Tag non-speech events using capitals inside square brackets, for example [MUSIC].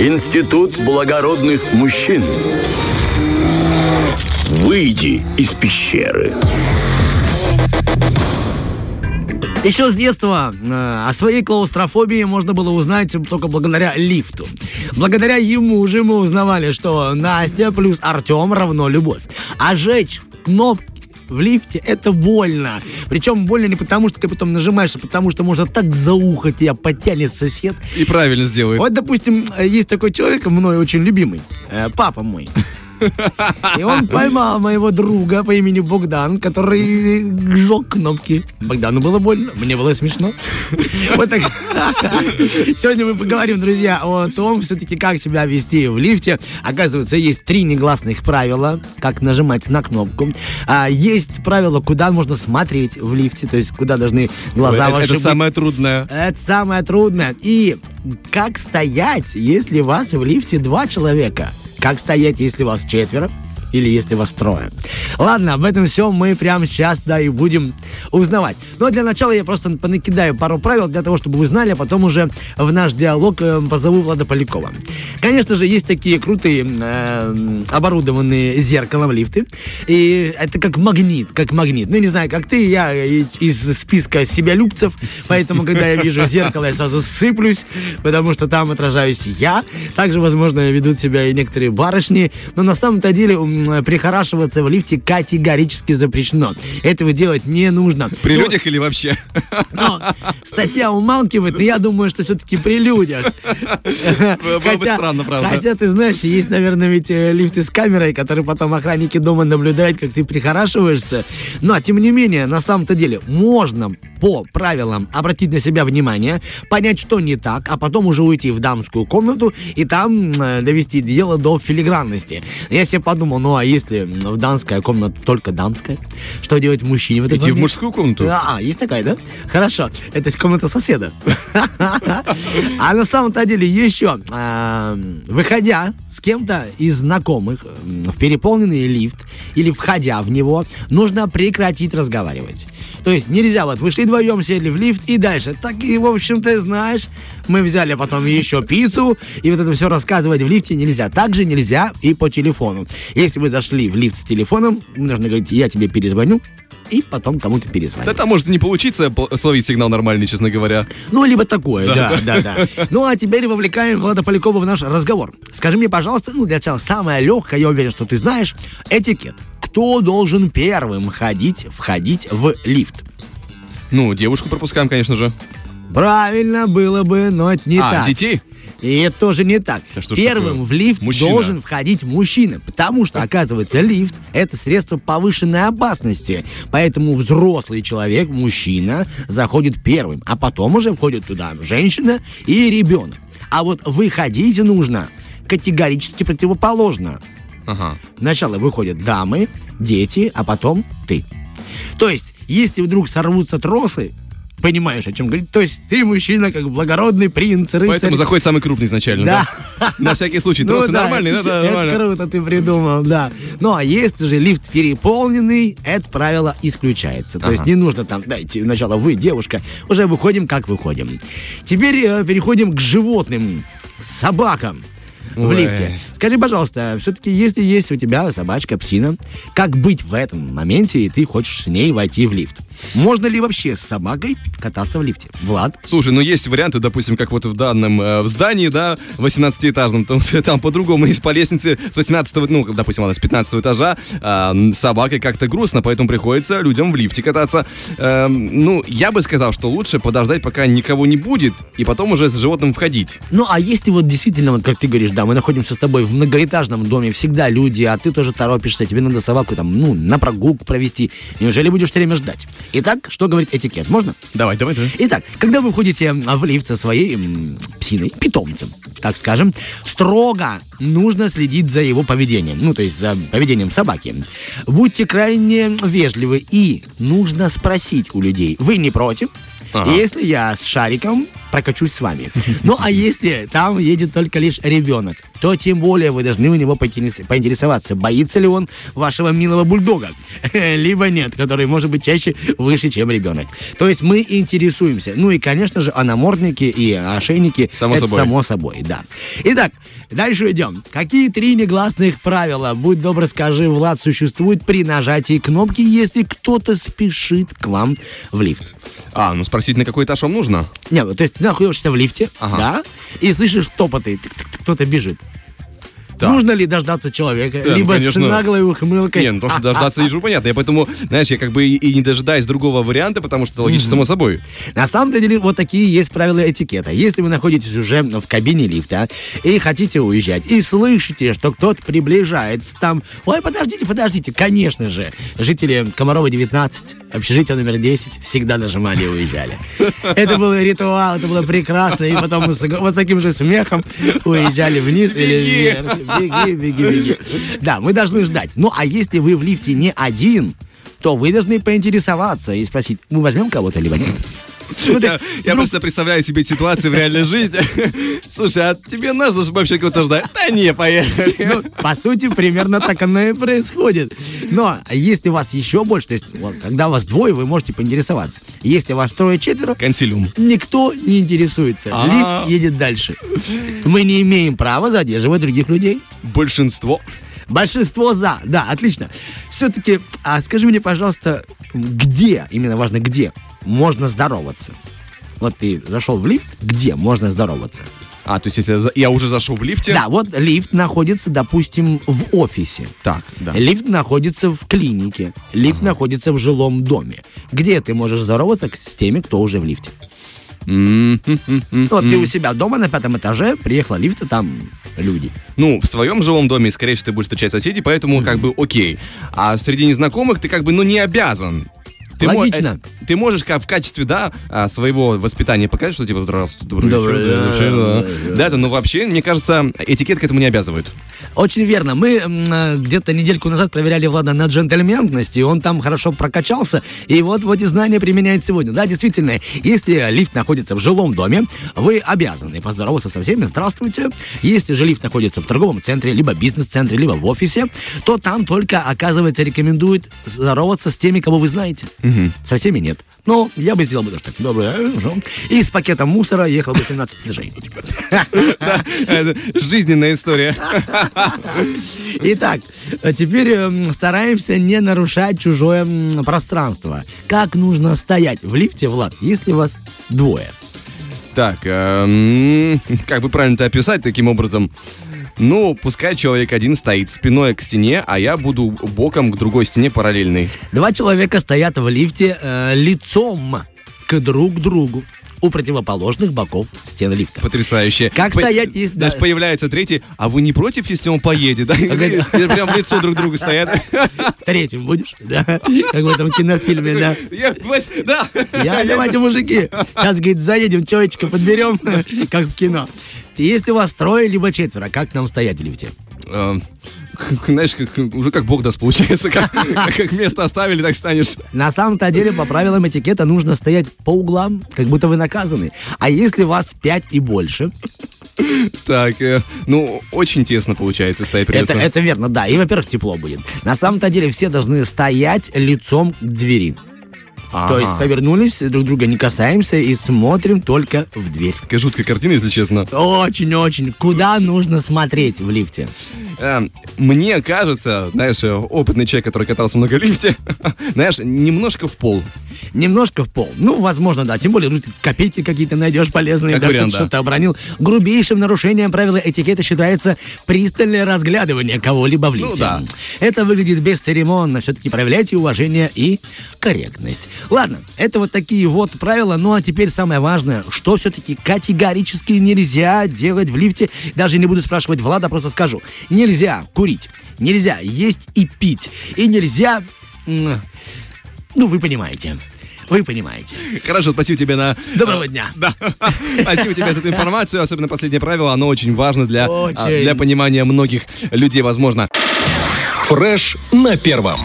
Институт благородных мужчин. Выйди из пещеры. Еще с детства э, о своей клаустрофобии можно было узнать только благодаря лифту. Благодаря ему же мы узнавали, что Настя плюс Артем равно любовь. А жечь кнопки в лифте это больно. Причем больно не потому, что ты потом нажимаешь, а потому что можно так за ухо тебя подтянет сосед. И правильно сделает. Вот, допустим, есть такой человек, мной очень любимый, э, папа мой. И он поймал моего друга по имени Богдан, который жег кнопки. Богдану было больно, мне было смешно. Вот так. Сегодня мы поговорим, друзья, о том, все-таки, как себя вести в лифте. Оказывается, есть три негласных правила, как нажимать на кнопку. А есть правила, куда можно смотреть в лифте, то есть куда должны глаза это, ваши это быть. самое трудное. Это самое трудное. И как стоять, если вас в лифте два человека? Как стоять, если вас четверо? Или если вас трое. Ладно, об этом все мы прямо сейчас, да, и будем узнавать. Но для начала я просто понакидаю пару правил для того, чтобы вы знали, а потом уже в наш диалог э, позову Влада Полякова. Конечно же, есть такие крутые э, оборудованные зеркалом лифты. И это как магнит, как магнит. Ну, не знаю, как ты, я из списка себялюбцев, поэтому, когда я вижу зеркало, я сразу сыплюсь, потому что там отражаюсь я. Также, возможно, ведут себя и некоторые барышни. Но на самом-то деле прихорашиваться в лифте категорически запрещено. Этого делать не нужно. При Ну, людях или вообще? но статья умалкивает, и я думаю, что все-таки при людях. Было бы странно, правда. Хотя, ты знаешь, есть, наверное, ведь э, лифты с камерой, которые потом охранники дома наблюдают, как ты прихорашиваешься. Но, тем не менее, на самом-то деле, можно по правилам обратить на себя внимание, понять, что не так, а потом уже уйти в дамскую комнату и там э, довести дело до филигранности. Я себе подумал, ну а если в дамская комната только дамская, что делать мужчине в этот Идти в мужскую комнату? А, есть такая, да? Хорошо. Это комната соседа. [LAUGHS] А на самом-то деле еще, а, выходя с кем-то из знакомых в переполненный лифт или входя в него, нужно прекратить разговаривать. То есть нельзя, вот вышли вдвоем, сели в лифт и дальше. Так и, в общем-то, знаешь, мы взяли потом еще пиццу, и вот это все рассказывать в лифте нельзя. Также нельзя и по телефону. Если вы зашли в лифт с телефоном, должны говорить, я тебе перезвоню, и потом кому-то перезвонить. Да там может не получиться пол- словить сигнал нормальный, честно говоря. Ну, либо такое, да, да, да. [LAUGHS] Ну, а теперь вовлекаем Влада Полякова в наш разговор. Скажи мне, пожалуйста, ну, для начала самое легкое, я уверен, что ты знаешь, этикет. Кто должен первым ходить, входить в лифт? Ну, девушку пропускаем, конечно же. Правильно было бы, но это не а, так. детей? И это тоже не так. А что Первым такое? в лифт Мужчина. должен входить мужчина, потому что, оказывается, лифт — это средство повышенной опасности. Поэтому взрослый человек, мужчина, заходит первым, а потом уже входит туда женщина и ребенок. А вот выходить нужно категорически противоположно. Ага. Сначала выходят дамы, дети, а потом ты. То есть, если вдруг сорвутся тросы, понимаешь, о чем говорить, то есть ты мужчина, как благородный принц, рыцарь. Поэтому заходит самый крупный изначально, да? Да. На всякий случай. Ну Тросы да, нормальные, это, Да, это нормально. круто ты придумал, да. Ну, а если же лифт переполненный, это правило исключается. То есть не нужно там, дайте сначала вы, девушка, уже выходим, как выходим. Теперь э, переходим к животным, собакам. В Ой. лифте. Скажи, пожалуйста, все-таки, если есть у тебя собачка, псина, как быть в этом моменте, и ты хочешь с ней войти в лифт? Можно ли вообще с собакой кататься в лифте? Влад? Слушай, ну есть варианты, допустим, как вот в данном э, в здании, да, 18-этажном, там, [LAUGHS] там по-другому есть по лестнице с 18 ну, допустим, она с 15 этажа, с собакой как-то грустно, поэтому приходится людям в лифте кататься. Эм, ну, я бы сказал, что лучше подождать, пока никого не будет, и потом уже с животным входить. Ну, а если вот действительно, вот как ты говоришь, да, мы находимся с тобой в многоэтажном доме, всегда люди, а ты тоже торопишься, тебе надо собаку там, ну, на прогулку провести. Неужели будешь все время ждать? Итак, что говорит этикет? Можно? Давай, давай, давай. Итак, когда вы входите в лифт со своей м, псиной, питомцем, так скажем, строго нужно следить за его поведением, ну, то есть за поведением собаки. Будьте крайне вежливы и нужно спросить у людей, вы не против? Ага. Если я с шариком прокачусь с вами. [LAUGHS] Ну, а если там едет только лишь ребенок, то тем более вы должны у него поинтерес- поинтересоваться, боится ли он вашего милого бульдога, [LAUGHS] либо нет, который может быть чаще выше, чем ребенок. То есть мы интересуемся. Ну и, конечно же, анамордники и ошейники. Само это собой. само собой, да. Итак, дальше идем. Какие три негласных правила, будь добр, скажи, Влад, существуют при нажатии кнопки, если кто-то спешит к вам в лифт? А, ну спросить, на какой этаж вам нужно? Не, вот, то есть ты находишься в лифте, Ага. да, и слышишь топоты, кто-то бежит. Так. Нужно ли дождаться человека, Да, ну, либо конечно. с наглой ухмылкой? Не, ну то, что А, дождаться, а, ежу понятно. Я поэтому, знаешь, я как бы и, и не дожидаюсь другого варианта, потому что это логично само собой. На самом деле, вот такие есть правила этикета. Если вы находитесь уже в кабине лифта и хотите уезжать, и слышите, что кто-то приближается там, ой, подождите, подождите, конечно же, жители Комарова 19, общежитие номер 10, всегда нажимали и уезжали. Это был ритуал, это было прекрасно, и потом вот таким же смехом уезжали вниз или вверх. Беги, беги, беги. Да, мы должны ждать. Ну, а если вы в лифте не один, то вы должны поинтересоваться и спросить, мы возьмем кого-то, либо нет. Ну, Я, вдруг- просто представляю себе ситуацию в реальной жизни. [LAUGHS] Слушай, а тебе нужно, чтобы вообще кого-то ждать? Да не, поехали. Ну, по сути, примерно так оно и происходит. Но если вас еще больше, то есть, когда вас двое, вы можете поинтересоваться. Если вас трое-четверо, Консилиум. никто не интересуется. А. Лифт едет дальше. Мы не имеем права задерживать других людей. Большинство. Большинство за. Да, отлично. Все-таки, а скажи мне, пожалуйста, где, именно важно где, можно здороваться? Вот ты зашел в лифт, где можно здороваться? А, то есть если я уже зашел в лифте? Да, вот лифт находится, допустим, в офисе. Так, да. Лифт находится в клинике. Лифт находится в жилом доме. Где ты можешь здороваться с теми, кто уже в лифте? Вот ты у себя дома на пятом этаже, приехала лифт, и там люди. Ну, в своем жилом доме, скорее всего, ты будешь встречать соседей, поэтому как бы окей. А среди незнакомых ты как бы, ну, не обязан. Ты Логично. э, ты можешь как в качестве, да, а, своего воспитания показать, что типа здравствуйте, добрый Добрый вечер, да, день, вообще, да, да. Да, это, ну вообще, мне кажется, этикет к этому не обязывает. Очень верно. Мы э, где-то недельку назад проверяли Влада на джентльменность, и он там хорошо прокачался, и вот вот эти знания применяет сегодня. Да, действительно, если лифт находится в жилом доме, вы обязаны поздороваться со всеми. Здравствуйте. Если же лифт находится в торговом центре, либо бизнес-центре, либо в офисе, то там только, оказывается, рекомендуют здороваться с теми, кого вы знаете. Со всеми нет. Но я бы сделал бы даже так. Доброе. И с пакетом мусора ехал бы 17 этажей. [LAUGHS] Да, жизненная история. [LAUGHS] Итак, теперь эм, стараемся не нарушать чужое пространство. Как нужно стоять в лифте, Влад, если вас двое? Так, эм, [LAUGHS] как бы правильно это описать таким образом? Ну, пускай человек один стоит спиной к стене, а я буду боком к другой стене параллельной. Два человека стоят в лифте э, лицом к друг другу у противоположных боков стен лифта. Потрясающе. Как По- стоять, если- Знаешь, да. появляется третий, а вы не против, если он поедет, да? Ага. Прям в лицо друг другу стоят. [LAUGHS] Третьим будешь, да? Как в этом кинофильме, да? Да. Я, давайте, мужики, сейчас, говорит, заедем, человечка подберем, [LAUGHS] как в кино. Если вас трое, либо четверо, как нам стоять в лифте? Эм, как- Знаешь, как, уже как бог даст, получается. Как, как место оставили, так станешь. На самом-то деле, по правилам этикета, нужно стоять по углам, как будто вы наказаны. А если вас пять и больше, Так, э, ну, очень тесно получается стоять это, придется. это верно, да. И, во-первых, тепло будет. На самом-то деле, все должны стоять лицом к двери. То Ага. есть повернулись, друг друга не касаемся и смотрим только в дверь. Такая жуткая картина, если честно. Очень-очень. Куда нужно смотреть в лифте? Э, Мне кажется, знаешь, э, опытный человек, который катался много в лифте, [LAUGHS] знаешь, немножко в пол. Немножко в пол. Ну, возможно, да. Тем более, ну, копейки какие-то найдешь полезные, Как да, вариант, да. что-то обронил. Грубейшим нарушением правила этикета считается пристальное разглядывание кого-либо в лифте. Ну да. Это выглядит бесцеремонно. Все-таки проявляйте уважение и корректность. Ладно, это вот такие вот правила. Ну, а теперь самое важное, что все-таки категорически нельзя делать в лифте. Даже не буду спрашивать Влада, просто скажу. Нельзя курить, нельзя есть и пить. И нельзя... Ну, вы понимаете. Вы понимаете. Хорошо, спасибо тебе на... Доброго дня. [LAUGHS] Да. Спасибо тебе за эту информацию, особенно последнее правило, оно очень важно для, а, Очень. для понимания многих людей, возможно. Фреш на первом.